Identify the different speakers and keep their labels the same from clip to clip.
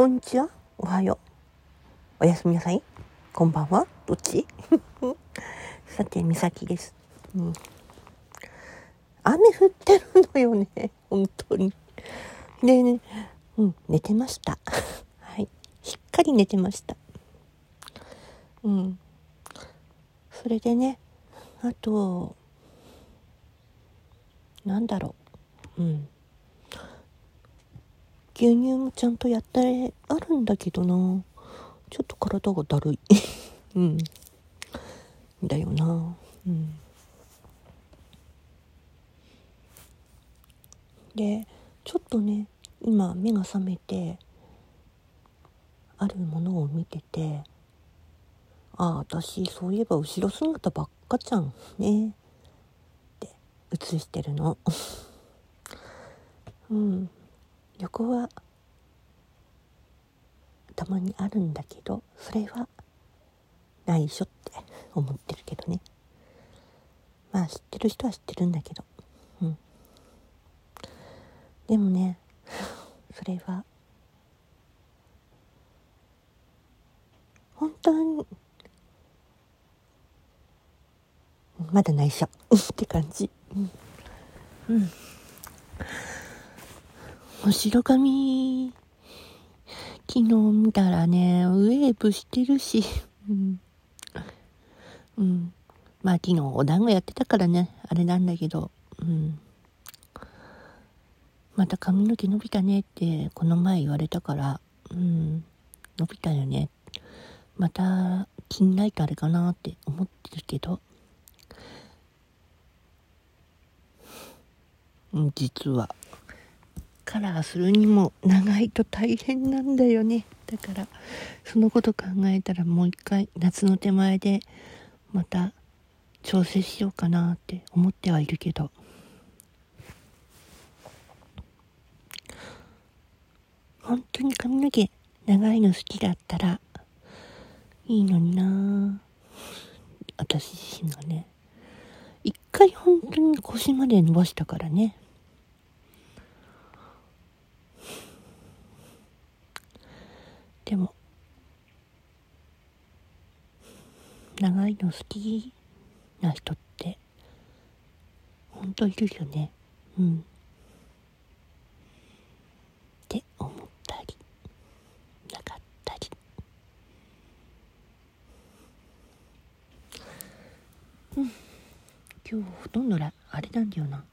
Speaker 1: こんにちは。おはよう。おやすみなさい。こんばんは。どっち？さてみさきです、うん、雨降ってるのよね。本当に。でねうん寝てました。はい。しっかり寝てました。うん。それでねあとなんだろう。うん。牛乳もちゃんとやってあるんだけどな。ちょっと体がだるい。うん。だよな。うん。でちょっとね今目が覚めてあるものを見ててああ私そういえば後ろ姿ばっかじゃんね。って映してるの。うん。横はたまにあるんだけどそれは内緒って 思ってるけどね。まあ知ってる人は知ってるんだけど。うん。でもね それは本当にまだ内緒って感じ。うん、うん。後ろ髪昨日見たらねウェーブしてるし。うん、うん、まあ昨日お団子やってたからね。あれなんだけど。うん。また髪の毛伸びたねってこの前言われたから。うん。伸びたよね。また気にないとあれかなって思ってるけど。うん実は。カラーするにも長いと大変なんだよね。だからそのこと考えたらもう一回夏の手前でまた調整しようかなって思ってはいるけど。本当に髪の毛長いの好きだったらいいのにな私自身がね。一回本当に腰まで伸ばしたからね。でも。長いの好きな人って本当いるよね。うん。って思ったりなかったり。うん。今日ほとんどらあれなんだよな。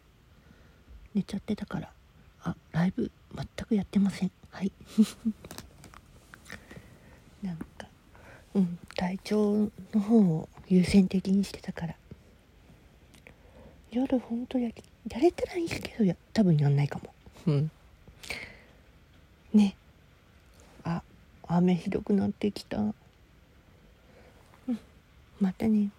Speaker 1: 寝ちゃってたから。あライブ全くやってません。はい。なんかうん体調の方を優先的にしてたから。夜ほんとやりやれたらいいけどや多分やんないかも。うん。ね。あ雨ひどくなってきた。うん。またね